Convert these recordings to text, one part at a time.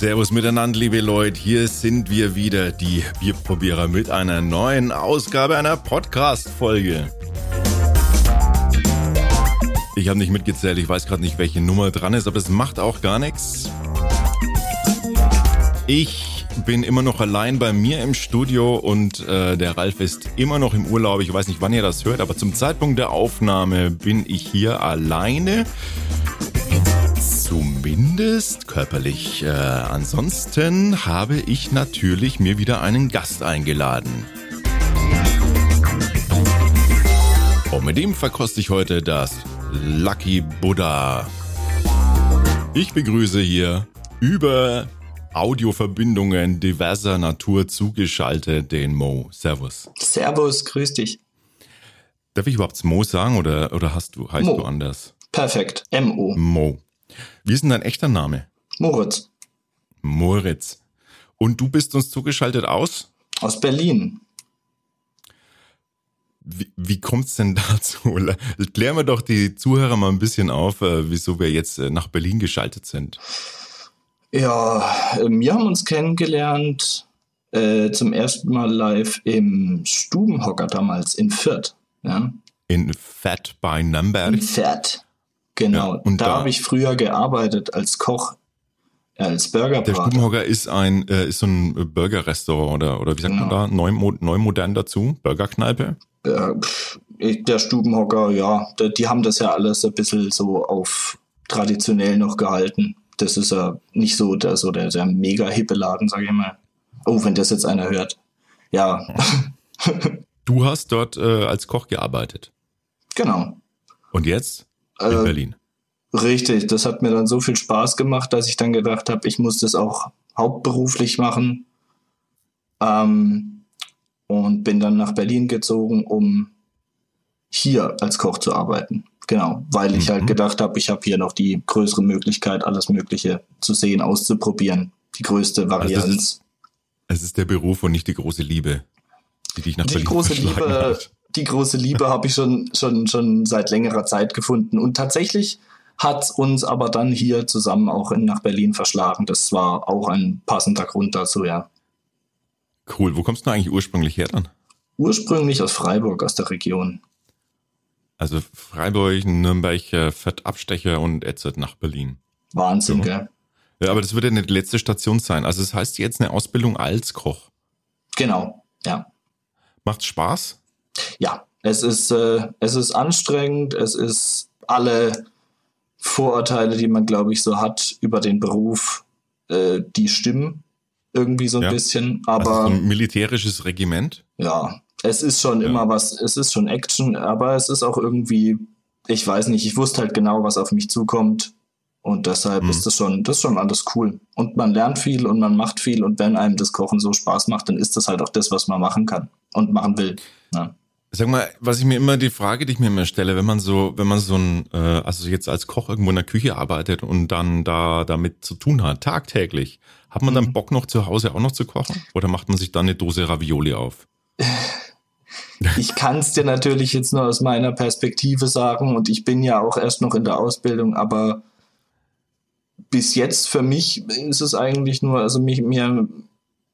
Servus miteinander, liebe Leute. Hier sind wir wieder, die Bierprobierer, mit einer neuen Ausgabe einer Podcast-Folge. Ich habe nicht mitgezählt, ich weiß gerade nicht, welche Nummer dran ist, aber es macht auch gar nichts. Ich bin immer noch allein bei mir im Studio und äh, der Ralf ist immer noch im Urlaub. Ich weiß nicht, wann ihr das hört, aber zum Zeitpunkt der Aufnahme bin ich hier alleine. Zumindest körperlich. Äh, ansonsten habe ich natürlich mir wieder einen Gast eingeladen. Und mit dem verkoste ich heute das Lucky Buddha. Ich begrüße hier über Audioverbindungen diverser Natur zugeschaltet den Mo. Servus. Servus, grüß dich. Darf ich überhaupt Mo sagen oder, oder hast du, heißt Mo. du anders? Perfekt. M.O. Mo. Wie ist denn dein echter Name? Moritz. Moritz. Und du bist uns zugeschaltet aus? Aus Berlin. Wie, wie kommt's denn dazu? Klären wir doch die Zuhörer mal ein bisschen auf, äh, wieso wir jetzt äh, nach Berlin geschaltet sind. Ja, äh, wir haben uns kennengelernt äh, zum ersten Mal live im Stubenhocker damals in Fürth. Ja? In Fat by Nürnberg. In Fürth. Genau. Ja, und da, da- habe ich früher gearbeitet als Koch, äh, als Der Burgerbrater. Stubenhocker ist ein äh, ist so ein Burger-Restaurant oder oder wie sagt man Genau. da? Neu, neu modern dazu? Burgerkneipe? Äh, der Stubenhocker, ja, die, die haben das ja alles ein bisschen so auf traditionell noch gehalten. Das ist ja nicht so der, so der, der mega hippe Laden, sage ich mal. Oh, wenn das jetzt einer hört. Ja, Du hast dort äh, als Koch gearbeitet. genau. Und jetzt in Äh, Berlin. Richtig, das hat mir dann so viel Spaß gemacht, dass ich dann gedacht habe, ich muss das auch hauptberuflich machen. Ähm, und bin dann nach Berlin gezogen, um hier als Koch zu arbeiten. Genau, weil ich Mhm. halt gedacht habe, ich habe hier noch die größere Möglichkeit, alles Mögliche zu sehen, auszuprobieren. Die größte Also Varianz. ist, es ist der Beruf und nicht die große Liebe, die dich nach die Berlin große Liebe, hat. die große Liebe habe ich schon, schon, schon seit längerer Zeit gefunden. Und tatsächlich hat uns aber dann hier zusammen auch nach Berlin verschlagen. Das war auch ein passender Grund dazu, ja. Cool. Wo kommst du eigentlich ursprünglich her dann? Ursprünglich aus Freiburg, aus der Region. Also Freiburg, Nürnberg, äh, Fett Abstecher und jetzt nach Berlin. Wahnsinn, Ja. gell? Ja, aber das wird ja nicht die letzte Station sein. Also das heißt jetzt eine Ausbildung als Koch. Genau, ja. Macht Spaß? Ja, es ist, äh, es ist anstrengend, es ist alle Vorurteile, die man, glaube ich, so hat über den Beruf, äh, die stimmen irgendwie so ein Ja. bisschen. Also Aber so ein militärisches Regiment? ja, es ist schon Ja. immer was, es ist schon Action, aber es ist auch irgendwie, ich weiß nicht, ich wusste halt genau, was auf mich zukommt. Und deshalb Mhm. ist das schon, das ist schon alles cool. Und man lernt viel und man macht viel und wenn einem das Kochen so Spaß macht, dann ist das halt auch das, was man machen kann und machen will. Ja. Sag mal, was ich mir immer die Frage, die ich mir immer stelle, wenn man so, wenn man so ein, äh, also jetzt als Koch irgendwo in der Küche arbeitet und dann da damit zu tun hat, tagtäglich, hat man dann Mhm. Bock noch zu Hause auch noch zu kochen? Oder macht man sich dann eine Dose Ravioli auf? Ich kann es dir natürlich jetzt nur aus meiner Perspektive sagen und ich bin ja auch erst noch in der Ausbildung, aber bis jetzt für mich ist es eigentlich nur, also mich, mir,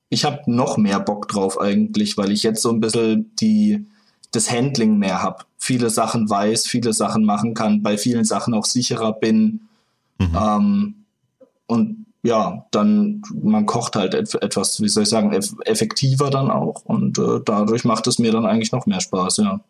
ich habe noch mehr Bock drauf eigentlich, weil ich jetzt so ein bisschen die, das Handling mehr habe. Viele Sachen weiß, viele Sachen machen kann, bei vielen Sachen auch sicherer bin. Mhm. Ähm, und ja, dann, man kocht halt et etwas, wie soll ich sagen, eff effektiver dann auch. Und äh, dadurch macht es mir dann eigentlich noch mehr Spaß, ja.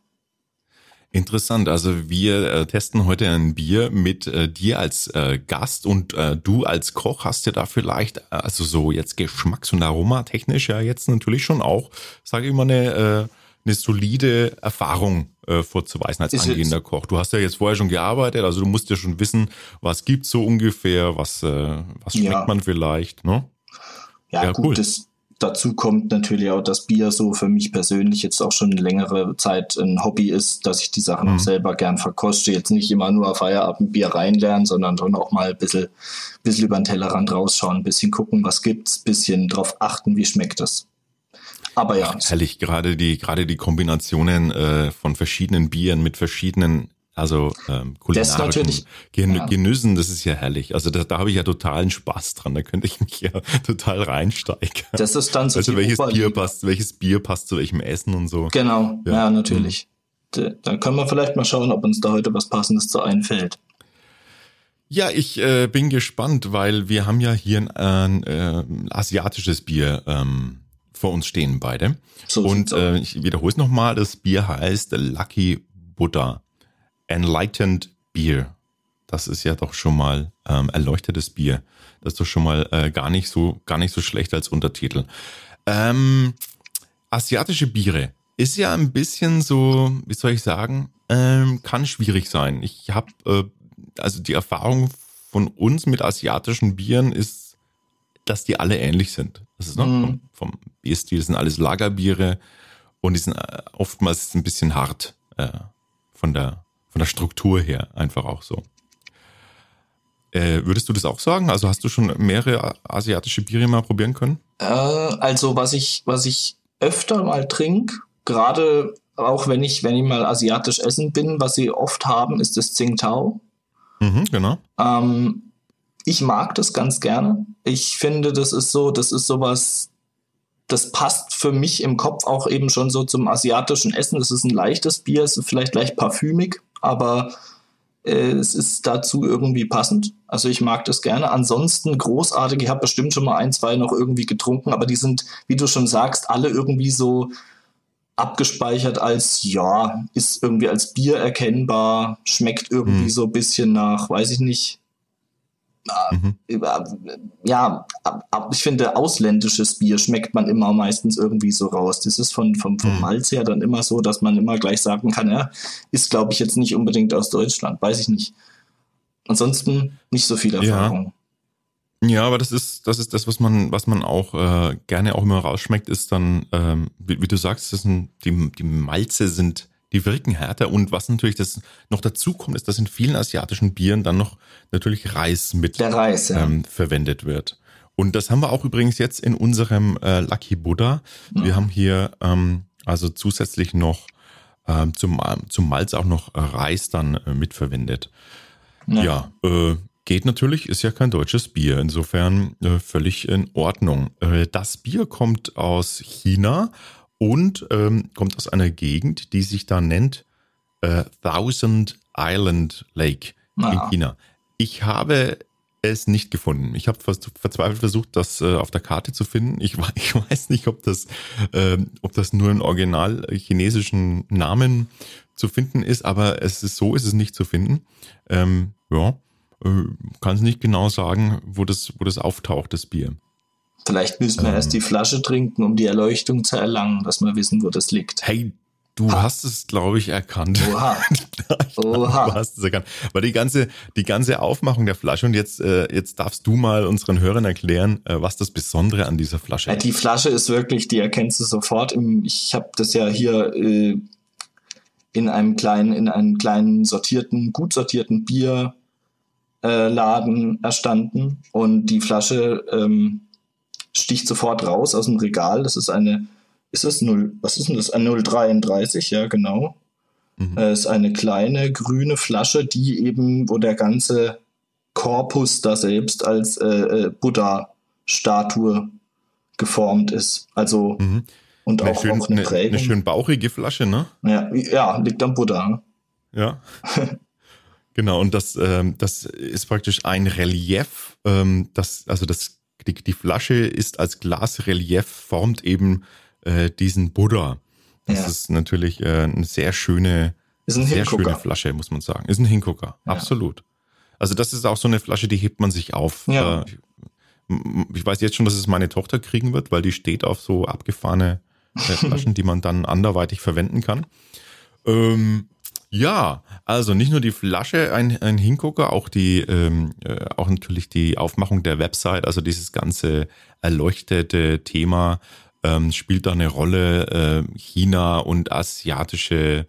Interessant. Also wir äh, testen heute ein Bier mit äh, dir als äh, Gast und äh, du als Koch hast ja da vielleicht, äh, also so jetzt geschmacks- und aromatechnisch ja jetzt natürlich schon auch, sage ich mal, eine, äh, eine solide Erfahrung äh, vorzuweisen als Ist angehender Koch. Du hast ja jetzt vorher schon gearbeitet, also du musst ja schon wissen, was gibt's so ungefähr, was, äh, was schmeckt Ja. man vielleicht, ne? Ja, Ja, gut, cool. das, dazu kommt natürlich auch, dass Bier so für mich persönlich jetzt auch schon eine längere Zeit ein Hobby ist, dass ich die Sachen Mhm. auch selber gern verkoste. Jetzt nicht immer nur auf Feierabend Bier reinlernen, sondern schon auch mal ein bisschen, bisschen über den Tellerrand rausschauen, ein bisschen gucken, was gibt's, ein bisschen drauf achten, wie schmeckt das. Aber ja. Herrlich, gerade die, gerade die Kombinationen äh, von verschiedenen Bieren mit verschiedenen also ähm, kulinarischen Gen ja. Genüssen, das ist ja herrlich. Also da, da habe ich ja totalen Spaß dran. Da könnte ich mich ja total reinsteigen. Das ist dann so. Also welches Bier passt, welches Bier passt zu welchem Essen und so. Genau, ja, ja natürlich. Mhm. Da können wir vielleicht mal schauen, ob uns da heute was Passendes zu einfällt. Ja, ich äh, bin gespannt, weil wir haben ja hier ein, äh, asiatisches Bier ähm, vor uns stehen beide. So und äh, ich wiederhole es nochmal, das Bier heißt Lucky Buddha. Enlightened Beer. Das ist ja doch schon mal ähm, erleuchtetes Bier. Das ist doch schon mal äh, gar nicht so gar nicht so schlecht als Untertitel. Ähm, asiatische Biere ist ja ein bisschen so, wie soll ich sagen, ähm, kann schwierig sein. Ich habe äh, also die Erfahrung von uns mit asiatischen Bieren ist, dass die alle ähnlich sind. Das ist noch mm. vom, vom Bierstil sind alles Lagerbiere und die sind äh, oftmals ein bisschen hart äh, von der von der Struktur her einfach auch so. Äh, würdest du das auch sagen? Also hast du schon mehrere asiatische Biere mal probieren können? Äh, also was ich, was ich öfter mal trinke, gerade auch wenn ich, wenn ich mal asiatisch essen bin, was sie oft haben, ist das Tsingtao. Mhm, genau. Ähm, ich mag das ganz gerne. Ich finde, das ist so, das ist sowas, das passt für mich im Kopf auch eben schon so zum asiatischen Essen. Das ist ein leichtes Bier, es ist vielleicht leicht parfümig, aber äh, es ist dazu irgendwie passend. Also ich mag das gerne. Ansonsten großartig, ich habe bestimmt schon mal ein, zwei noch irgendwie getrunken, aber die sind, wie du schon sagst, alle irgendwie so abgespeichert als, ja, ist irgendwie als Bier erkennbar, schmeckt irgendwie mhm. so ein bisschen nach, weiß ich nicht, Mhm. Ja, ich finde, ausländisches Bier schmeckt man immer meistens irgendwie so raus. Das ist von, vom, vom mhm. Malz her dann immer so, dass man immer gleich sagen kann, ja, ist, glaube ich, jetzt nicht unbedingt aus Deutschland, weiß ich nicht. Ansonsten nicht so viel Erfahrung. Ja. ja. aber das ist, das ist das, was man, was man auch äh, gerne auch immer rausschmeckt, ist dann, ähm, wie, wie, du sagst, das sind, die, die Malze sind die wirken härter. Und was natürlich das noch dazu kommt, ist, dass in vielen asiatischen Bieren dann noch natürlich Reis mit Reis, ja. ähm, verwendet wird. Und das haben wir auch übrigens jetzt in unserem äh, Lucky Buddha. Ja. Wir haben hier ähm, also zusätzlich noch ähm, zum, zum Malz auch noch Reis dann äh, mitverwendet. Ja, ja äh, geht natürlich, ist ja kein deutsches Bier. Insofern äh, völlig in Ordnung. Äh, das Bier kommt aus China und ähm, kommt aus einer Gegend, die sich da nennt äh, Thousand Island Lake ah. in China. Ich habe es nicht gefunden. Ich habe verzweifelt versucht, das äh, auf der Karte zu finden. Ich, ich weiß nicht, ob das, äh, ob das nur in original chinesischen Namen zu finden ist, aber es ist so, ist es nicht zu finden. Ähm, ja, äh, kann es nicht genau sagen, wo das, wo das auftaucht, das Bier. Vielleicht müssen wir ähm. erst die Flasche trinken, um die Erleuchtung zu erlangen, dass wir wissen, wo das liegt. Hey, du ha. hast es, glaube ich, erkannt. Oha. Oha. Du hast es erkannt. Weil die ganze, die ganze Aufmachung der Flasche und jetzt, äh, jetzt darfst du mal unseren Hörern erklären, äh, was das Besondere an dieser Flasche ist. Die Flasche ist wirklich, die erkennst du sofort. Im, ich habe das ja hier äh, in einem kleinen, in einem kleinen sortierten, gut sortierten Bierladen äh, erstanden und die Flasche ähm, sticht sofort raus aus dem Regal. Das ist eine, ist das 0, was ist denn das? Ein 033, ja, genau. Mhm. Äh, ist eine kleine grüne Flasche, die eben, wo der ganze Korpus da selbst als äh, äh Buddha-Statue geformt ist. Also, mhm. und eine auch, schön, auch eine Prägung. Eine schön bauchige Flasche, ne? Ja, ja liegt am Buddha. Ja. genau, und das, ähm, das ist praktisch ein Relief, ähm, das, also das die, die Flasche ist als Glasrelief, formt eben äh, diesen Buddha. Das ja. ist natürlich äh, eine sehr schöne, ist ein sehr schöne Flasche, muss man sagen. Ist ein Hingucker, ja. absolut. Also das ist auch so eine Flasche, die hebt man sich auf. Ja. Äh, ich weiß jetzt schon, dass es meine Tochter kriegen wird, weil die steht auf so abgefahrene äh, Flaschen, die man dann anderweitig verwenden kann. Ähm, ja, also nicht nur die Flasche ein, ein Hingucker, auch die, ähm, äh, auch natürlich die Aufmachung der Website, also dieses ganze erleuchtete Thema ähm, spielt da eine Rolle. Äh, China und asiatische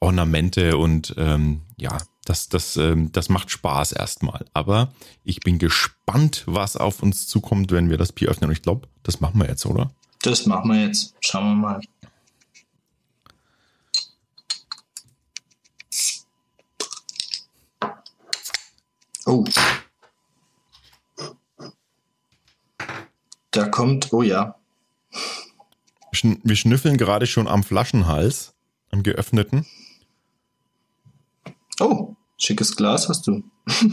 Ornamente und ähm, ja, das, das, ähm, das macht Spaß erstmal. Aber ich bin gespannt, was auf uns zukommt, wenn wir das Bier öffnen. Und ich glaube, das machen wir jetzt, oder? Das machen wir jetzt. Schauen wir mal. Oh. Da kommt, oh ja. Wir schnüffeln gerade schon am Flaschenhals, am geöffneten. Oh, schickes Glas hast du.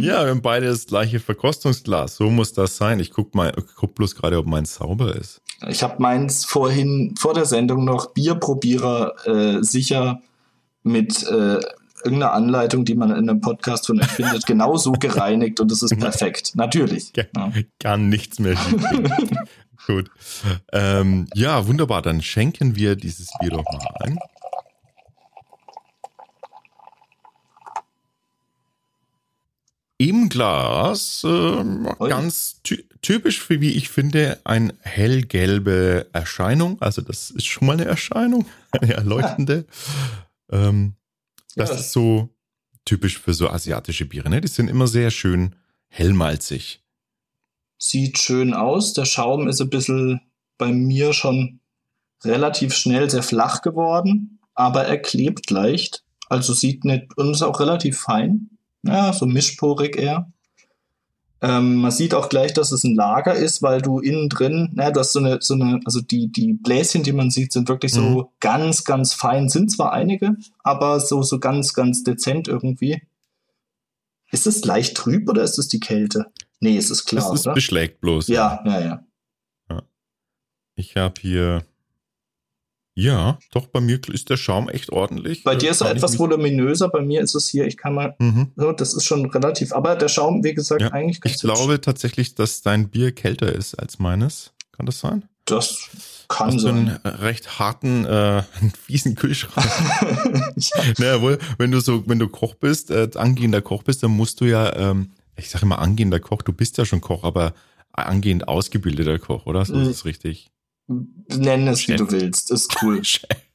ja, wir haben beide das gleiche Verkostungsglas. So muss das sein. Ich guck mal, guck bloß gerade, ob meins sauber ist. Ich habe meins vorhin vor der Sendung noch Bierprobierer äh, sicher mit äh, irgendeiner Anleitung, die man in einem Podcast von euch findet, genauso gereinigt und es ist perfekt. Natürlich. Kann, ja. kann nichts mehr. Gut. Ähm, ja, wunderbar. Dann schenken wir dieses Bier doch mal ein. Im Glas äh, ganz ty typisch für, wie ich finde, ein hellgelbe Erscheinung. Also das ist schon mal eine Erscheinung, eine erleuchtende. Ähm, das ja. ist so typisch für so asiatische Biere. Ne? Die sind immer sehr schön hellmalzig. Sieht schön aus. Der Schaum ist ein bisschen bei mir schon relativ schnell sehr flach geworden, aber er klebt leicht. Also sieht nicht und ist auch relativ fein ja, so mischporig eher. Ähm, man sieht auch gleich, dass es ein Lager ist, weil du innen drin, na, du hast so eine, so eine, also die, die Bläschen, die man sieht, sind wirklich so mhm. ganz, ganz fein. Sind zwar einige, aber so, so ganz, ganz dezent irgendwie. Ist es leicht trüb oder ist es die Kälte? Nee, es ist klar. Es ist oder? beschlägt bloß. Ja, ja, ja. ja. Ich habe hier ja, doch, bei mir ist der Schaum echt ordentlich. Bei dir ist er etwas voluminöser, bei mir ist es hier, ich kann mal, mhm. so, das ist schon relativ, aber der Schaum, wie gesagt, ja, eigentlich Ich glaube tatsächlich, dass dein Bier kälter ist als meines. Kann das sein? Das kann Hast sein. Du einen recht harten, äh, fiesen Kühlschrank. ja. naja, wohl, wenn du so, wenn du Koch bist, äh, angehender Koch bist, dann musst du ja, ähm, ich sage immer angehender Koch, du bist ja schon Koch, aber angehend ausgebildeter Koch, oder? So ist es richtig. Nenn es, Chef. wie du willst. Ist cool.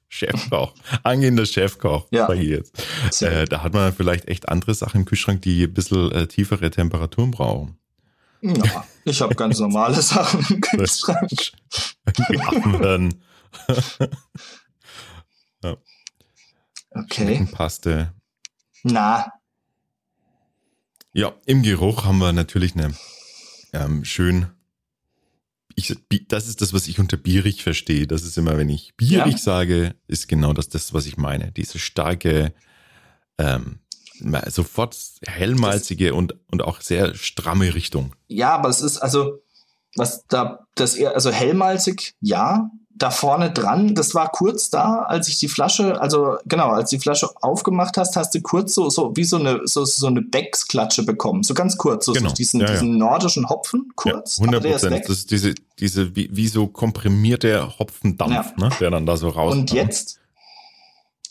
Chefkoch. Angehender Chefkoch. Ja. Jetzt. Äh, da hat man vielleicht echt andere Sachen im Kühlschrank, die ein bisschen äh, tiefere Temperaturen brauchen. Ja, ich habe ganz normale Sachen im Kühlschrank. Gaben. ja. Okay. Paste. Na. Ja, im Geruch haben wir natürlich eine ähm, schön ich, das ist das, was ich unter bierig verstehe. Das ist immer, wenn ich bierig ja. sage, ist genau das, das, was ich meine. Diese starke, ähm, sofort hellmalzige das, und, und auch sehr stramme Richtung. Ja, aber es ist also, was da, das eher, also hellmalzig, ja, da vorne dran, das war kurz da, als ich die Flasche, also genau, als die Flasche aufgemacht hast, hast du kurz so, so wie so eine, so, so eine Becksklatsche bekommen. So ganz kurz, so, genau. so diesen, ja, ja. diesen nordischen Hopfen, kurz. Ja, 100 Prozent. Das ist diese, diese, wie, wie so komprimierter Hopfendampf, ja. ne, der dann da so raus. Und jetzt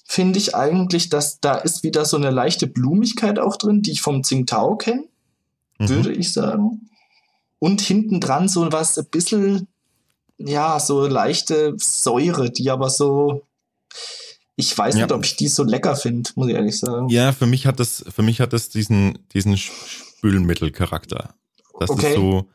finde ich eigentlich, dass da ist wieder so eine leichte Blumigkeit auch drin, die ich vom Tsingtao kenne, mhm. würde ich sagen. Und hinten dran so was ein bisschen ja, so leichte Säure, die aber so, ich weiß ja. nicht, ob ich die so lecker finde, muss ich ehrlich sagen. Ja, für mich hat das, für mich hat das diesen, diesen Spülmittelcharakter. Das okay. ist so,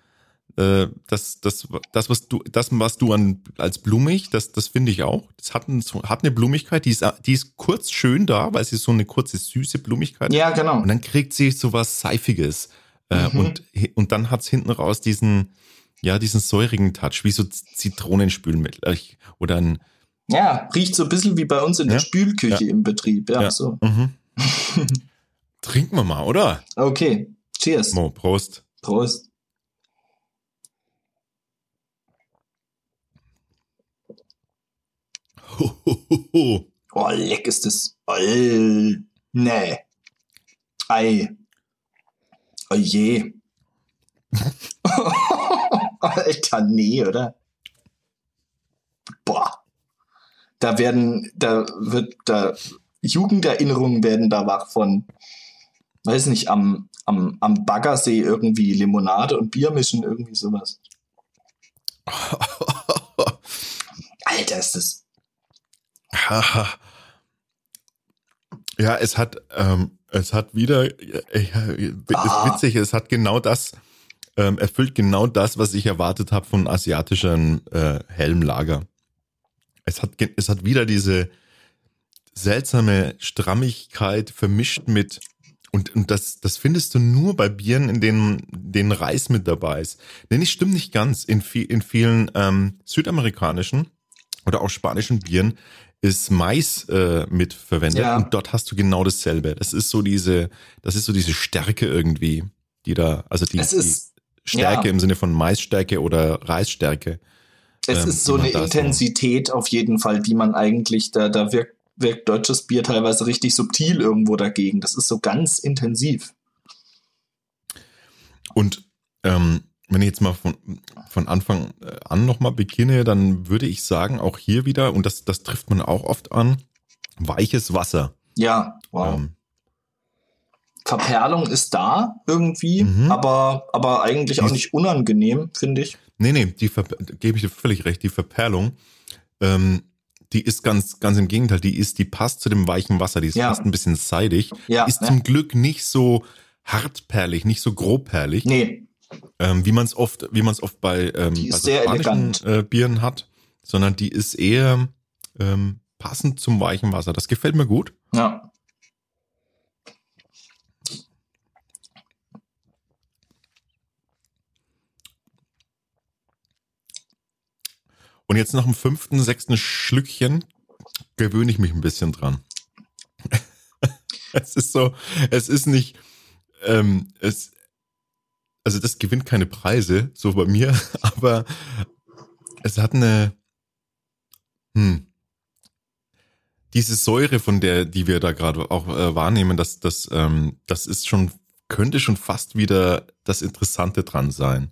äh, das, das, das, was du, das, was du an, als blumig, das, das finde ich auch. Das hat, ein, hat eine Blumigkeit, die ist, die ist kurz schön da, weil sie so eine kurze, süße Blumigkeit Ja, genau. Und dann kriegt sie so was Seifiges. Äh, mhm. und, und dann hat's hinten raus diesen, ja, diesen säurigen Touch, wie so Zitronenspülmittel äh, oder ein. Ja, riecht so ein bisschen wie bei uns in ja? der Spülküche ja. im Betrieb. Ja, ja. so. Mhm. Trinken wir mal, oder? Okay. Cheers. Mo, Prost. Prost. Ho, ho, ho, ho. Oh, leck ist das. Oh, nee. Ei. Oh je. Alter, nee, oder? Boah. Da werden, da wird, da, Jugenderinnerungen werden da wach von, weiß nicht, am, am, am Baggersee irgendwie Limonade und Bier mischen, irgendwie sowas. Alter, ist das. Ja, es hat, ähm, es hat wieder, äh, ist witzig, es hat genau das, ähm, erfüllt genau das, was ich erwartet habe von asiatischen äh, Helmlager. Es hat, es hat wieder diese seltsame Strammigkeit vermischt mit und, und das, das findest du nur bei Bieren, in denen, denen Reis mit dabei ist. Denn es stimmt nicht ganz. In, viel, in vielen ähm, südamerikanischen oder auch spanischen Bieren ist Mais äh, mit verwendet ja. und dort hast du genau dasselbe. Das ist so diese, das ist so diese Stärke irgendwie, die da, also die, ist, die Stärke ja. im Sinne von Maisstärke oder Reisstärke. Es ähm, ist so eine Intensität so. auf jeden Fall, die man eigentlich, da, da wirkt, wirkt deutsches Bier teilweise richtig subtil irgendwo dagegen. Das ist so ganz intensiv. Und ähm, wenn ich jetzt mal von, von Anfang äh, an nochmal beginne, dann würde ich sagen, auch hier wieder, und das, das trifft man auch oft an, weiches Wasser. Ja, wow. Ähm, Verperlung ist da irgendwie, mhm. aber, aber eigentlich auch nicht unangenehm, finde ich. Nee, nee, die gebe ich dir völlig recht, die Verperlung, ähm, die ist ganz, ganz im Gegenteil, die ist, die passt zu dem weichen Wasser, die ist ja. fast ein bisschen seidig. Ja, die ist ja. zum Glück nicht so hartperlig, nicht so grobperlig. Nee, ähm, wie man es oft, wie man es oft bei, ähm, bei so spanischen äh, Bieren hat, sondern die ist eher ähm, passend zum weichen Wasser. Das gefällt mir gut. Ja. Und jetzt nach dem fünften, sechsten Schlückchen gewöhne ich mich ein bisschen dran. es ist so, es ist nicht, ähm, es, also das gewinnt keine Preise, so bei mir, aber es hat eine, hm, diese Säure, von der, die wir da gerade auch äh, wahrnehmen, das, das, ähm, das ist schon, könnte schon fast wieder das Interessante dran sein.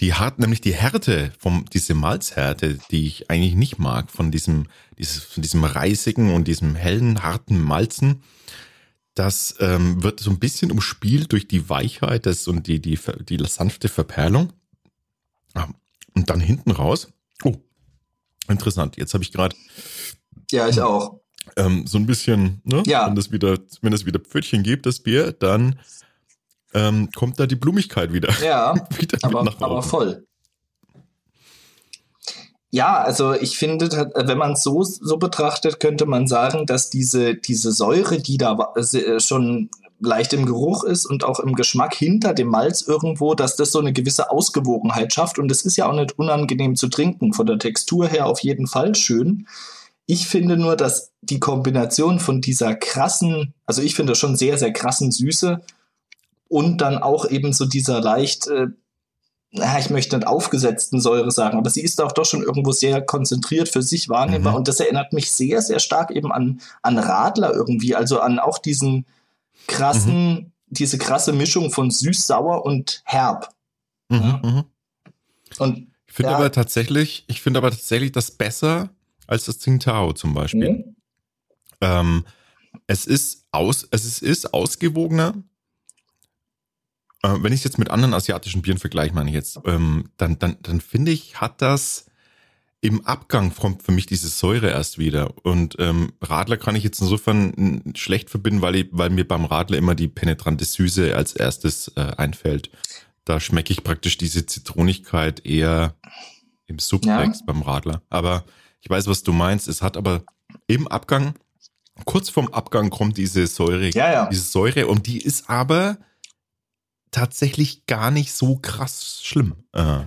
Die hat nämlich die Härte vom, diese Malzhärte, die ich eigentlich nicht mag, von diesem, dieses, von diesem reisigen und diesem hellen, harten Malzen, das ähm, wird so ein bisschen umspielt durch die Weichheit des, und die, die, die sanfte Verperlung. Ah, und dann hinten raus. Oh, interessant. Jetzt habe ich gerade. Ja, ich auch. Ähm, so ein bisschen, ne? Ja. Wenn das wieder, wenn es wieder Pfötchen gibt, das Bier, dann ähm, kommt da die Blumigkeit wieder. Ja, wieder aber, aber voll. Ja, also ich finde, wenn man es so, so betrachtet, könnte man sagen, dass diese, diese Säure, die da äh, schon leicht im Geruch ist und auch im Geschmack hinter dem Malz irgendwo, dass das so eine gewisse Ausgewogenheit schafft. Und es ist ja auch nicht unangenehm zu trinken. Von der Textur her auf jeden Fall schön. Ich finde nur, dass die Kombination von dieser krassen, also ich finde schon sehr, sehr krassen Süße und dann auch eben so dieser leicht äh, na, ich möchte nicht aufgesetzten Säure sagen, aber sie ist auch doch schon irgendwo sehr konzentriert für sich wahrnehmbar. Mhm. Und das erinnert mich sehr, sehr stark eben an, an Radler irgendwie, also an auch diesen krassen, mhm. diese krasse Mischung von süß, sauer und herb. Mhm. Ja. Mhm. Und ich finde ja, aber tatsächlich, ich finde aber tatsächlich das besser als das Tsingtao zum Beispiel. Mhm. Ähm, es ist aus, es ist, ist ausgewogener, äh, wenn ich es jetzt mit anderen asiatischen Bieren vergleiche, meine ich jetzt, ähm, dann, dann, dann finde ich, hat das im Abgang kommt für mich diese Säure erst wieder. Und ähm, Radler kann ich jetzt insofern schlecht verbinden, weil, ich, weil mir beim Radler immer die penetrante Süße als erstes äh, einfällt. Da schmecke ich praktisch diese Zitronigkeit eher im Subtext ja. beim Radler. Aber ich weiß, was du meinst. Es hat aber im Abgang, kurz vorm Abgang kommt diese Säure, ja, ja. diese Säure und die ist aber tatsächlich gar nicht so krass schlimm. Äh.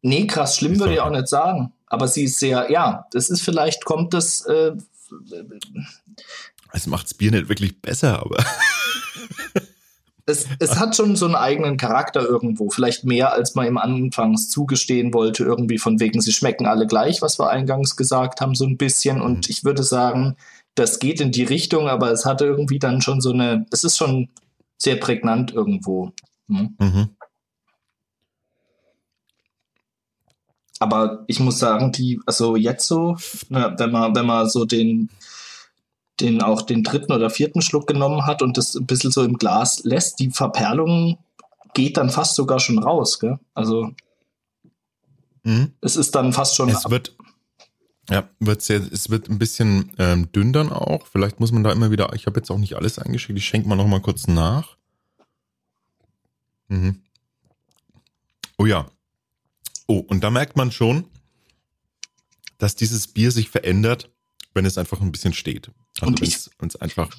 Nee, krass schlimm würde ich auch nicht sagen. Aber sie ist sehr, ja, das ist vielleicht, kommt das. Äh, es macht das Bier nicht wirklich besser, aber. es, es hat schon so einen eigenen Charakter irgendwo. Vielleicht mehr, als man ihm anfangs zugestehen wollte, irgendwie von wegen, sie schmecken alle gleich, was wir eingangs gesagt haben, so ein bisschen. Und mhm. ich würde sagen, das geht in die Richtung, aber es hat irgendwie dann schon so eine, es ist schon sehr prägnant irgendwo. Ne? Mhm. Aber ich muss sagen, die, also jetzt so, na, wenn man, wenn man so den, den auch den dritten oder vierten Schluck genommen hat und das ein bisschen so im Glas lässt, die Verperlung geht dann fast sogar schon raus, gell? Also mhm. es ist dann fast schon. Es wird, ja, wird sehr, es wird ein bisschen ähm, dünn dann auch. Vielleicht muss man da immer wieder, ich habe jetzt auch nicht alles eingeschickt, ich schenke mal noch mal kurz nach. Mhm. Oh ja. Oh, und da merkt man schon, dass dieses Bier sich verändert, wenn es einfach ein bisschen steht. Also Und wenn ich- es wenn es einfach.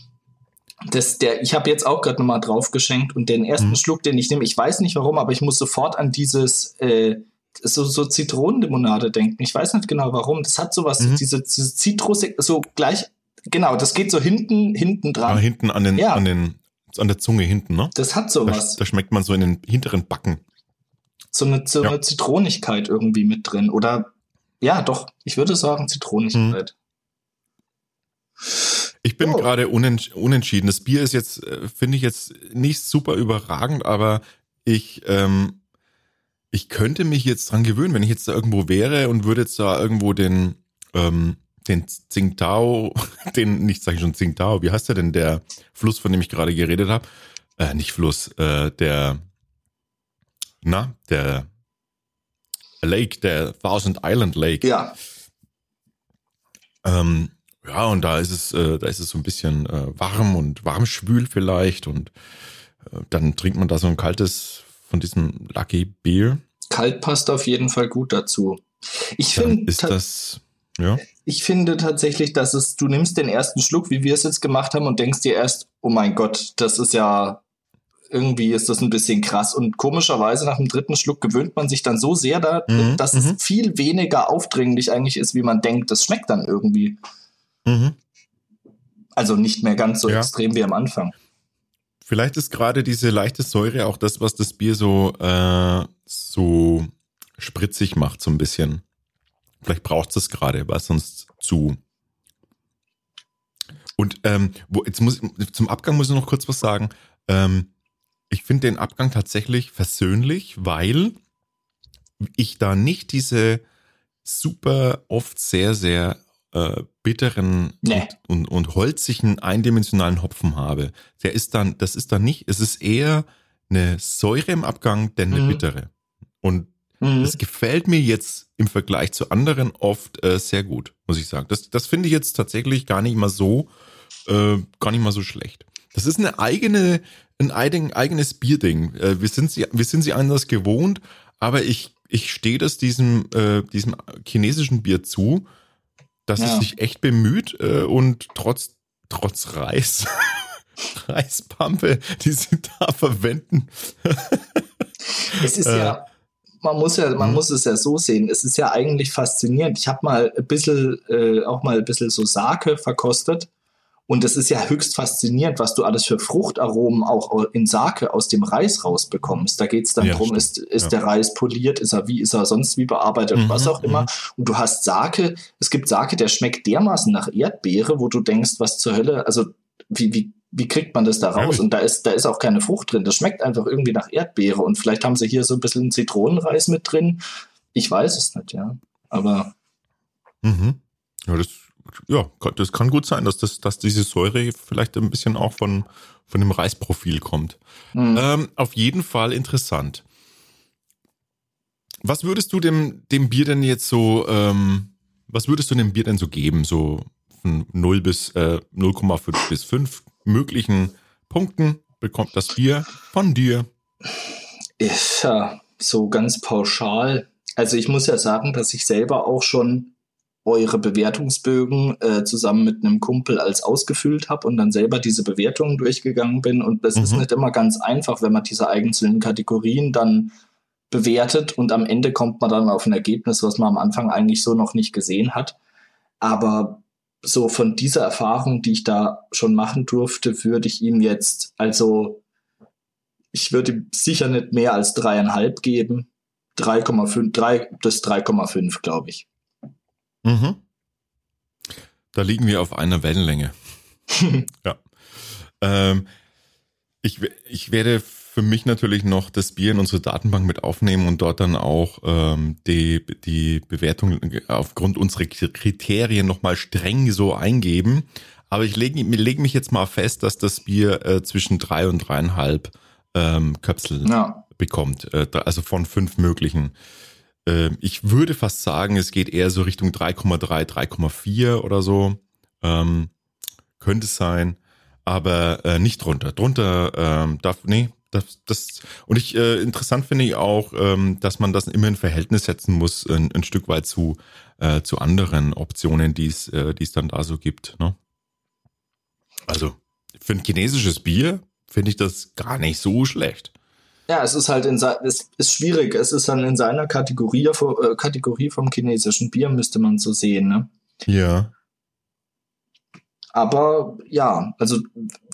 Das, der, ich habe jetzt auch gerade nochmal drauf geschenkt und den ersten Mhm. Schluck, den ich nehme, ich weiß nicht warum, aber ich muss sofort an dieses äh, so, so Zitronenlimonade denken. Ich weiß nicht genau warum. Das hat sowas, Mhm. diese, diese Zitrus, so gleich, genau, das geht so hinten, hinten Ah, dran. hinten an den, Ja. an den, an der Zunge hinten, ne? Das hat Da, sowas. da schmeckt man so in den hinteren Backen. So eine, so Ja. eine Zitronigkeit irgendwie mit drin. Oder ja, doch, ich würde sagen Zitronigkeit. Ich bin Oh. gerade unent, unentschieden. Das Bier ist jetzt, äh, finde ich jetzt nicht super überragend, aber ich, ähm, ich könnte mich jetzt dran gewöhnen, wenn ich jetzt da irgendwo wäre und würde jetzt da irgendwo den, ähm, den Tsingtao, den, nicht sage ich schon Tsingtao, wie heißt der denn, der Fluss, von dem ich gerade geredet habe? Äh, nicht Fluss, äh, der, na, der Lake, der Thousand Island Lake. Ja, Ähm, ja, und da ist es, äh, da ist es so ein bisschen äh, warm und warmschwül vielleicht und äh, dann trinkt man da so ein kaltes von diesem Lucky Beer. kalt passt auf jeden Fall gut dazu. Ich finde ist das, ja, Ich finde tatsächlich, dass es, du nimmst den ersten Schluck, wie wir es jetzt gemacht haben, und denkst dir erst, oh mein Gott, das ist ja, irgendwie ist das ein bisschen krass. Und komischerweise nach dem dritten Schluck gewöhnt man sich dann so sehr da, Mhm, dass mhm. es viel weniger aufdringlich eigentlich ist, wie man denkt. Das schmeckt dann irgendwie. mhm. Also nicht mehr ganz so Ja. extrem wie am Anfang. Vielleicht ist gerade diese leichte Säure auch das, was das Bier so, äh, so spritzig macht, so ein bisschen. Vielleicht braucht es gerade, weil sonst zu. Und ähm, wo, jetzt muss zum Abgang muss ich noch kurz was sagen. Ähm, ich finde den Abgang tatsächlich versöhnlich, weil ich da nicht diese super oft sehr, sehr äh, bitteren Nee. und, und, und holzigen eindimensionalen Hopfen habe. Der ist dann, das ist dann nicht, es ist eher eine Säure im Abgang, denn eine Mhm. bittere. Und Mhm. das gefällt mir jetzt im Vergleich zu anderen oft äh, sehr gut, muss ich sagen. Das, das finde ich jetzt tatsächlich gar nicht mal so, äh, gar nicht mal so schlecht. Das ist eine eigene, ein eigen, eigenes Bierding. Äh, wir sind sie, wir sind sie anders gewohnt, aber ich, ich stehe das diesem, äh, diesem chinesischen Bier zu, dass es Ja. sich echt bemüht äh, und trotz, trotz Reis, Reispampe, die sie da verwenden. Es ist Äh, ja, man muss ja, man mhm. muss es ja so sehen. Es ist ja eigentlich faszinierend. Ich habe mal ein bisschen, äh, auch mal ein bisschen so Sake verkostet. Und es ist ja höchst faszinierend, was du alles für Fruchtaromen auch in Sake aus dem Reis rausbekommst. Da geht es dann Ja, drum, stimmt. ist, ist Ja. der Reis poliert, ist er wie, ist er sonst wie bearbeitet, Mhm, was auch immer. mhm. Und du hast Sake, es gibt Sake, der schmeckt dermaßen nach Erdbeere, wo du denkst, was zur Hölle, also wie, wie, wie kriegt man das da raus? Und da ist, da ist auch keine Frucht drin. Das schmeckt einfach irgendwie nach Erdbeere. Und vielleicht haben sie hier so ein bisschen Zitronenreis mit drin. Ich weiß es nicht, ja. Aber Mhm. Ja, das, ja, das kann gut sein, dass, das, dass diese Säure vielleicht ein bisschen auch von, von dem Reisprofil kommt. hm, Ähm, auf jeden Fall interessant. Was würdest du dem, dem Bier denn jetzt so, ähm, was würdest du dem Bier denn so geben? So von 0 bis äh, 0,5 bis 5 möglichen Punkten bekommt das Bier von dir. ist ja so ganz pauschal. Also ich muss ja sagen, dass ich selber auch schon eure Bewertungsbögen äh, zusammen mit einem Kumpel als ausgefüllt habe und dann selber diese Bewertungen durchgegangen bin. Und das ist Mhm. nicht immer ganz einfach, wenn man diese einzelnen Kategorien dann bewertet und am Ende kommt man dann auf ein Ergebnis, was man am Anfang eigentlich so noch nicht gesehen hat. Aber so von dieser Erfahrung, die ich da schon machen durfte, würde ich ihm jetzt, also ich würde ihm sicher nicht mehr als dreieinhalb geben. 3,5, 3 bis 3,5, glaube ich. Mhm. Da liegen wir auf einer Wellenlänge. ja. Ähm, ich, ich werde für mich natürlich noch das Bier in unsere Datenbank mit aufnehmen und dort dann auch ähm, die, die Bewertung aufgrund unserer Kriterien nochmal streng so eingeben. Aber ich lege leg mich jetzt mal fest, dass das Bier äh, zwischen drei und dreieinhalb ähm, Köpsel Ja, bekommt. Äh, also von fünf möglichen. Ähm, ich würde fast sagen, es geht eher so Richtung 3,3, 3,4 oder so. Ähm, könnte es sein, aber äh, nicht drunter. Drunter ähm, darf, nee, Das, das, und ich äh, interessant finde ich auch, ähm, dass man das immer in Verhältnis setzen muss, ein, ein Stück weit zu, äh, zu anderen Optionen, die es äh, es dann da so gibt. Ne? Also für ein chinesisches Bier finde ich das gar nicht so schlecht. Ja, es ist halt in es ist schwierig. Es ist dann in seiner Kategorie, äh, Kategorie vom chinesischen Bier, müsste man so sehen, ne? Ja. Aber ja, also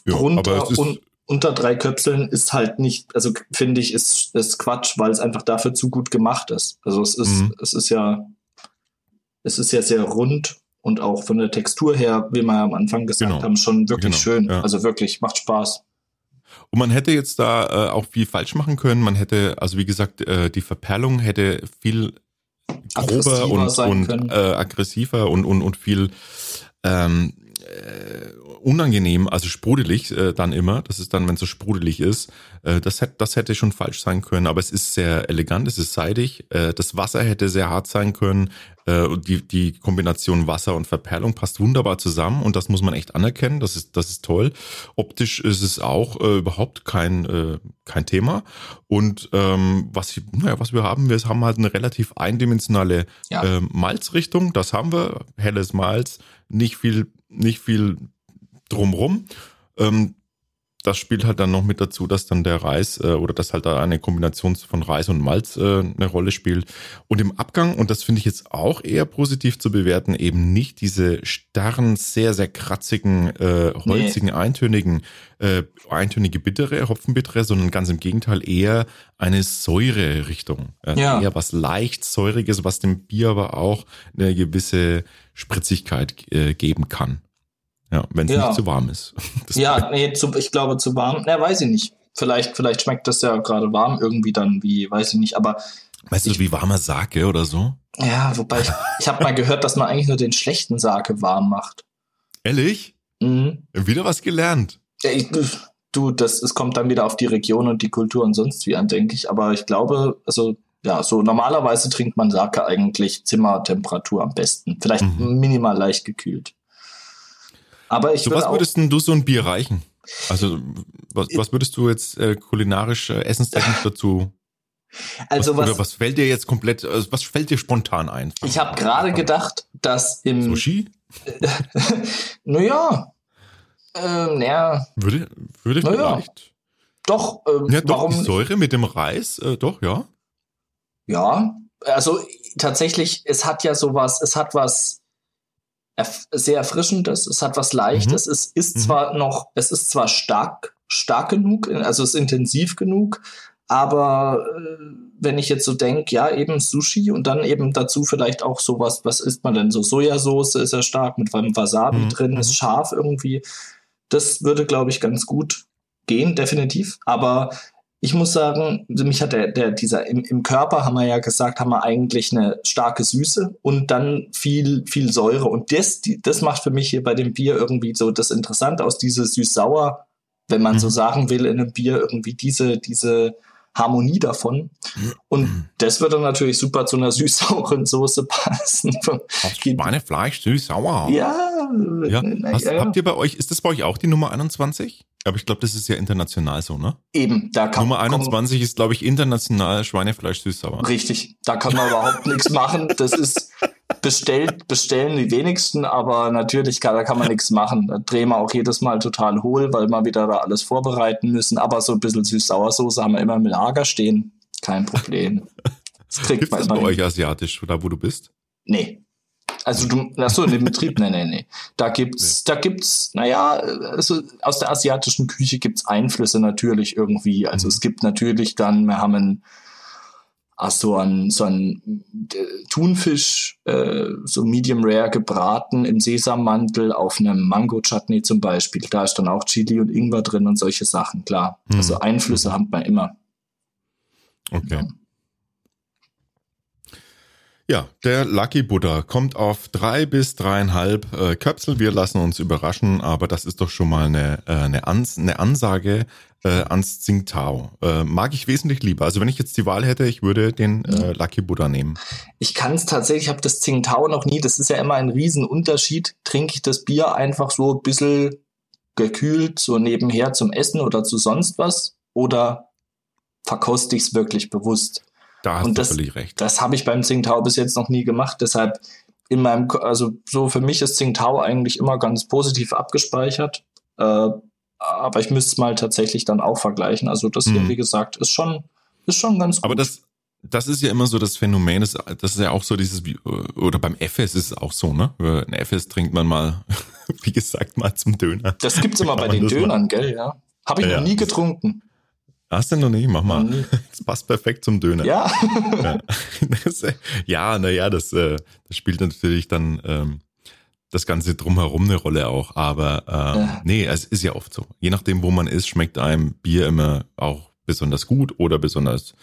ja, drunter und unter drei Köpseln ist halt nicht, also finde ich, ist, ist Quatsch, weil es einfach dafür zu gut gemacht ist. Also es ist, mhm. es ist ja, es ist ja sehr rund und auch von der Textur her, wie wir am Anfang gesagt genau. haben, schon wirklich genau. schön. Ja. Also wirklich, macht Spaß. Und man hätte jetzt da äh, auch viel falsch machen können. Man hätte, also wie gesagt, äh, die Verperlung hätte viel grober und, und äh, aggressiver und, und, und viel ähm, äh, unangenehm, also sprudelig äh, dann immer. Das ist dann, wenn es so sprudelig ist. Äh, das, hätte, das hätte schon falsch sein können, aber es ist sehr elegant, es ist seidig. Äh, das Wasser hätte sehr hart sein können. Äh, die, die Kombination Wasser und Verperlung passt wunderbar zusammen und das muss man echt anerkennen. Das ist, das ist toll. Optisch ist es auch äh, überhaupt kein, äh, kein Thema. Und ähm, was, naja, was wir haben, wir haben halt eine relativ eindimensionale ja. äh, Malzrichtung. Das haben wir. Helles Malz, nicht viel, nicht viel drumrum. Ähm, das spielt halt dann noch mit dazu, dass dann der Reis äh, oder dass halt da eine Kombination von Reis und Malz äh, eine Rolle spielt. Und im Abgang, und das finde ich jetzt auch eher positiv zu bewerten, eben nicht diese starren, sehr, sehr kratzigen, äh, holzigen, nee. eintönigen, äh, eintönige bittere, Hopfenbittere, sondern ganz im Gegenteil eher eine Säure-Richtung. Ja. Eher was leicht säuriges, was dem Bier aber auch eine gewisse Spritzigkeit äh, geben kann. Ja, wenn es ja. nicht zu warm ist. Das ja, nee, zu, ich glaube zu warm. Na, weiß ich nicht. Vielleicht, vielleicht schmeckt das ja gerade warm irgendwie dann, wie, weiß ich nicht, aber. Weißt ich, du, wie warmer Sake oder so? Ja, wobei ich, ich habe mal gehört, dass man eigentlich nur den schlechten Sake warm macht. Ehrlich? Mhm. Wieder was gelernt. Ja, ich, du, das, es kommt dann wieder auf die Region und die Kultur und sonst wie an, denke ich. Aber ich glaube, also ja, so normalerweise trinkt man Sake eigentlich Zimmertemperatur am besten. Vielleicht mhm. minimal leicht gekühlt. Aber ich so was würdest denn du so ein Bier reichen? Also was, was würdest du jetzt äh, kulinarisch, äh, essenstechnisch dazu? Also was, was, oder was fällt dir jetzt komplett, also was fällt dir spontan ein? Ich habe gerade gedacht, dass im Sushi. naja, ähm, naja. Würde, würde naja. vielleicht. Doch. Ähm, ja, doch warum? Die Säure mit dem Reis, äh, doch, ja. Ja, also tatsächlich, es hat ja sowas, es hat was sehr erfrischendes, es hat was Leichtes, mhm. es ist mhm. zwar noch, es ist zwar stark, stark genug, also es ist intensiv genug, aber äh, wenn ich jetzt so denke, ja, eben Sushi und dann eben dazu vielleicht auch sowas, was isst man denn so? Sojasauce ist ja stark mit Wasabi mhm. drin, ist mhm. scharf irgendwie. Das würde, glaube ich, ganz gut gehen, definitiv. Aber ich muss sagen, mich hat der, der dieser im, im Körper haben wir ja gesagt, haben wir eigentlich eine starke Süße und dann viel viel Säure und das die, das macht für mich hier bei dem Bier irgendwie so das interessant aus diese süß-sauer, wenn man mhm. so sagen will in einem Bier irgendwie diese diese Harmonie davon. Und das würde natürlich super zu einer süß-sauren Soße passen. Schweinefleisch süß-sauer. Ja. ja. Hast, ja. Habt ihr bei euch, ist das bei euch auch die Nummer 21? Aber ich glaube, das ist ja international so, ne? Eben, da kann Nummer 21 ist, glaube ich, international Schweinefleisch süß-sauer. Richtig, da kann man überhaupt nichts machen. Das ist bestellt, bestellen die wenigsten, aber natürlich kann, da kann man nichts machen. Da drehen wir auch jedes Mal total hohl, weil wir wieder da alles vorbereiten müssen. Aber so ein bisschen Süß-Sauersoße haben wir immer im Lager stehen. Kein Problem. Das kriegt Gibt's man das bei euch asiatisch, da wo du bist? Nee, also du, achso, in dem Betrieb, nee, nee, nee. Da gibt's, nee. da gibt's, naja, also aus der asiatischen Küche gibt's Einflüsse natürlich irgendwie. Also mhm. es gibt natürlich dann, wir haben ein, ach so ein, so ein äh, Thunfisch, äh, so medium rare gebraten im Sesammantel auf einem Mango-Chutney zum Beispiel. Da ist dann auch Chili und Ingwer drin und solche Sachen, klar. Mhm. Also Einflüsse mhm. hat man immer. Okay. Ja. Ja, der Lucky Buddha kommt auf drei bis dreieinhalb äh, Köpsel. Wir lassen uns überraschen, aber das ist doch schon mal eine, äh, eine, Ans eine Ansage äh, ans Tsingtao. Äh, mag ich wesentlich lieber. Also wenn ich jetzt die Wahl hätte, ich würde den äh, Lucky Buddha nehmen. Ich kann es tatsächlich, ich habe das Tsingtao noch nie. Das ist ja immer ein Riesenunterschied. Trinke ich das Bier einfach so ein bisschen gekühlt, so nebenher zum Essen oder zu sonst was? Oder verkoste ich es wirklich bewusst. Da hast Und du das- völlig recht. Das habe ich beim Tsingtao bis jetzt noch nie gemacht. Deshalb in meinem, also so für mich ist Tsingtao eigentlich immer ganz positiv abgespeichert. Äh, aber ich müsste es mal tatsächlich dann auch vergleichen. Also das hier, Mhm. wie gesagt, ist schon, ist schon ganz gut. Aber das, das ist ja immer so das Phänomen, das, das ist ja auch so dieses, oder beim FS ist es auch so, ne? Ein FS trinkt man mal, wie gesagt, mal zum Döner. das gibt's immer bei den Dönern, gell, ja. Habe ich Ja. noch nie getrunken. Hast du noch nicht? Mach mal. Das passt perfekt zum Döner. Ja. Ja naja, das, äh, das spielt natürlich dann ähm, das Ganze drumherum eine Rolle auch. Aber ähm, Ja. nee, es ist ja oft so. Je nachdem, wo man ist, schmeckt einem Bier immer auch besonders gut oder besonders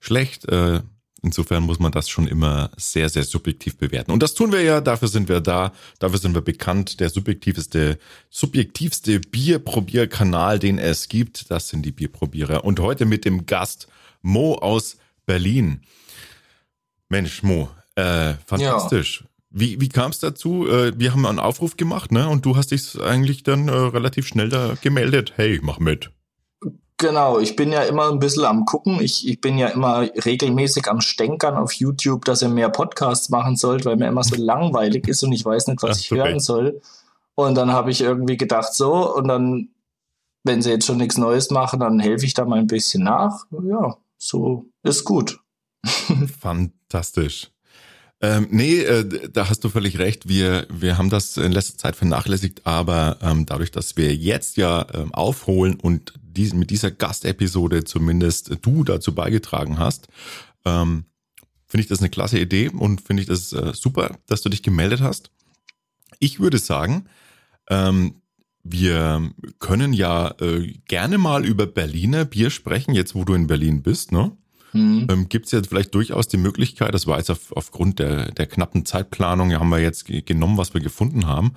schlecht. Äh, insofern muss man das schon immer sehr, sehr subjektiv bewerten. Und das tun wir ja, dafür sind wir da, dafür sind wir bekannt. Der subjektivste, subjektivste Bierprobierkanal, den es gibt, das sind die Bierprobierer. Und heute mit dem Gast Mo aus Berlin. Mensch, Mo, äh, fantastisch. Wie, wie kam es dazu? Äh, wir haben einen Aufruf gemacht, ne? Und du hast dich eigentlich dann äh, relativ schnell da gemeldet. Hey, mach mit. Genau, ich bin ja immer ein bisschen am gucken. Ich, ich bin ja immer regelmäßig am Stänkern auf YouTube, dass ihr mehr Podcasts machen sollt, weil mir immer so langweilig ist und ich weiß nicht, was Ach, ich okay. hören soll. Und dann habe ich irgendwie gedacht, so, und dann, wenn sie jetzt schon nichts Neues machen, dann helfe ich da mal ein bisschen nach. Ja, so ist gut. Fantastisch. Ähm, nee, äh, da hast du völlig recht. Wir, wir haben das in letzter Zeit vernachlässigt, aber ähm, dadurch, dass wir jetzt ja ähm, aufholen und dies, mit dieser Gastepisode zumindest du dazu beigetragen hast, ähm, finde ich das eine klasse Idee und finde ich das äh, super, dass du dich gemeldet hast. Ich würde sagen, ähm, wir können ja äh, gerne mal über Berliner Bier sprechen, jetzt wo du in Berlin bist, ne? Hm. Ähm, Gibt es jetzt vielleicht durchaus die Möglichkeit, das war jetzt auf, aufgrund der, der knappen Zeitplanung, ja, haben wir jetzt ge- genommen, was wir gefunden haben,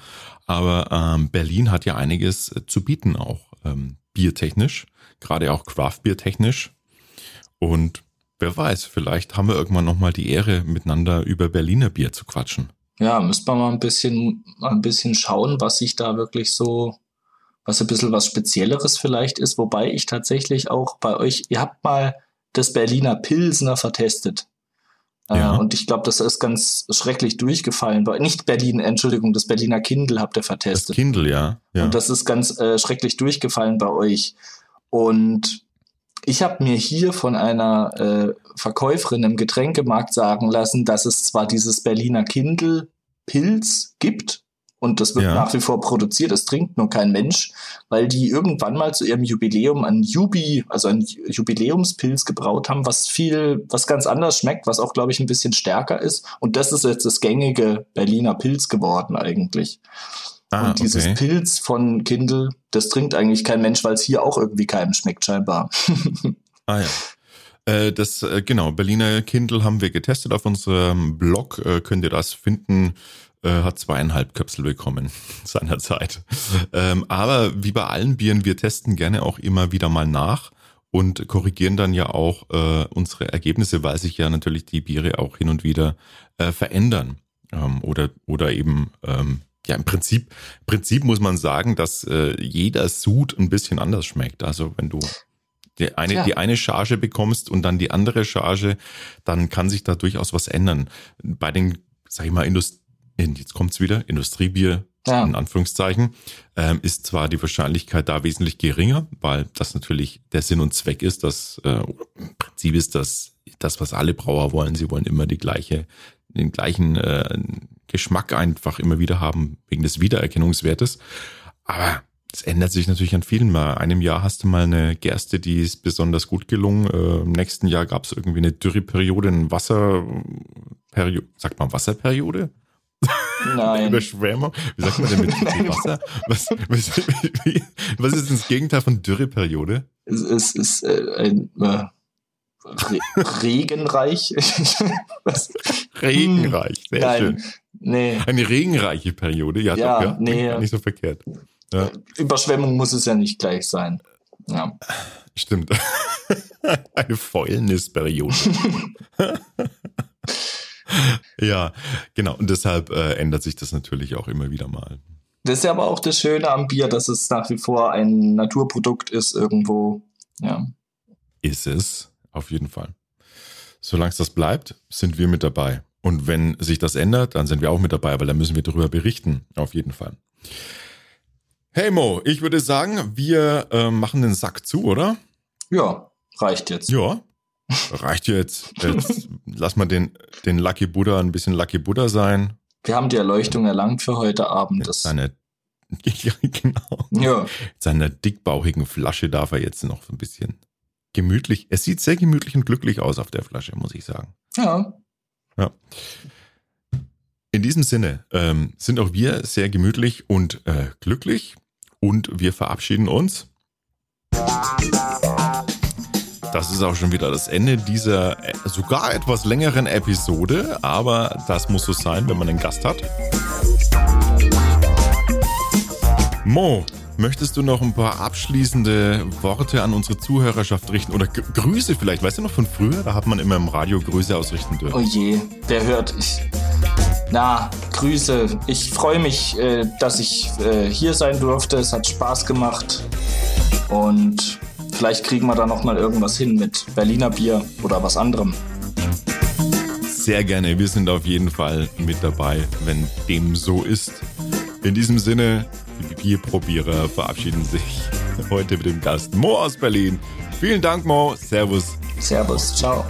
aber ähm, Berlin hat ja einiges äh, zu bieten auch ähm, biertechnisch, gerade auch Craft-Bier technisch und wer weiß, vielleicht haben wir irgendwann nochmal die Ehre, miteinander über Berliner Bier zu quatschen. Ja, müsste man mal ein bisschen, mal ein bisschen schauen, was sich da wirklich so, was ein bisschen was Spezielleres vielleicht ist. Wobei ich tatsächlich auch bei euch, ihr habt mal das Berliner Pilsner vertestet. Ja. Äh, und ich glaube, das ist ganz schrecklich durchgefallen. Bei, nicht Berlin, Entschuldigung, das Berliner Kindle habt ihr Das vertestet. Kindle, ja. ja. Und das ist ganz äh, schrecklich durchgefallen bei euch. Und ich habe mir hier von einer äh, Verkäuferin im Getränkemarkt sagen lassen, dass es zwar dieses Berliner Kindle Pilz gibt und das wird Ja. nach wie vor produziert, es trinkt nur kein Mensch, weil die irgendwann mal zu ihrem Jubiläum ein Jubi, also ein Ju- Jubiläumspilz gebraut haben, was viel, was ganz anders schmeckt, was auch glaube ich ein bisschen stärker ist und das ist jetzt das gängige Berliner Pilz geworden eigentlich. ah, Und dieses okay. Pilz von Kindle, das trinkt eigentlich kein Mensch, weil es hier auch irgendwie keinem schmeckt, scheinbar. Ah ja. Äh, das, äh, genau, Berliner Kindle haben wir getestet auf unserem Blog. Äh, könnt ihr das finden? Äh, hat zweieinhalb Köpsel bekommen seinerzeit. Ähm, aber wie bei allen Bieren, wir testen gerne auch immer wieder mal nach und korrigieren dann ja auch äh, unsere Ergebnisse, weil sich ja natürlich die Biere auch hin und wieder äh, verändern. Ähm, oder, oder eben, ähm, ja, im Prinzip, Prinzip muss man sagen, dass äh, jeder Sud ein bisschen anders schmeckt. Also wenn du die eine, Ja. die eine Charge bekommst und dann die andere Charge, dann kann sich da durchaus was ändern. Bei den, sag ich mal, Indust jetzt kommt's wieder, Industriebier, Ja. in Anführungszeichen, ähm, ist zwar die Wahrscheinlichkeit da wesentlich geringer, weil das natürlich der Sinn und Zweck ist, dass äh, im Prinzip ist das das, was alle Brauer wollen. Sie wollen immer die gleiche, den gleichen äh, Geschmack einfach immer wieder haben, wegen des Wiedererkennungswertes. Aber es ändert sich natürlich an vielen Mal. Einem Jahr hast du mal eine Gerste, die ist besonders gut gelungen. Äh, Im nächsten Jahr gab es irgendwie eine Dürreperiode, eine Wasserperiode. Sagt man Wasserperiode? Nein. Überschwemmung? Wie sagt man denn mit Wasser? Was, was, was ist das Gegenteil von Dürreperiode? Es, es ist äh, ein äh, Re regenreich. Regenreich, sehr Nein. schön. Nee, Eine regenreiche Periode, ja, Ja, doch, ja. nee. Nicht so verkehrt. Ja, Überschwemmung muss es ja nicht gleich sein. Ja. stimmt. Eine Fäulnisperiode. Ja, genau. Und deshalb äh, ändert sich das natürlich auch immer wieder mal. Das ist ja aber auch das Schöne am Bier, dass es nach wie vor ein Naturprodukt ist irgendwo. Ja. ist es. Auf jeden Fall. Solange es das bleibt, sind wir mit dabei. Und wenn sich das ändert, dann sind wir auch mit dabei, weil dann müssen wir darüber berichten. Auf jeden Fall. Hey Mo, ich würde sagen, wir äh, machen den Sack zu, oder? Ja, reicht jetzt. Ja, reicht jetzt. jetzt lass mal den, den Lucky Buddha ein bisschen Lucky Buddha sein. Wir haben die Erleuchtung erlangt für heute Abend. Das seine, ja, genau. Ja. Seiner dickbauchigen Flasche darf er jetzt noch ein bisschen gemütlich. Es sieht sehr gemütlich und glücklich aus auf der Flasche, muss ich sagen. Ja. Ja. In diesem Sinne ähm, sind auch wir sehr gemütlich und äh, glücklich und wir verabschieden uns. Das ist auch schon wieder das Ende dieser äh, sogar etwas längeren Episode, aber das muss so sein, wenn man einen Gast hat. Mo, möchtest du noch ein paar abschließende Worte an unsere Zuhörerschaft richten oder G Grüße vielleicht? Weißt du noch von früher? Da hat man immer im Radio Grüße ausrichten dürfen. Oh je, wer hört? Ich, na, Grüße. Ich freue mich, äh, dass ich äh, hier sein durfte. Es hat Spaß gemacht. Und vielleicht kriegen wir da noch mal irgendwas hin mit Berliner Bier oder was anderem. Sehr gerne. Wir sind auf jeden Fall mit dabei, wenn dem so ist. In diesem Sinne, die Bierprobierer verabschieden sich heute mit dem Gast Mo aus Berlin. Vielen Dank, Mo. Servus. Servus. Ciao.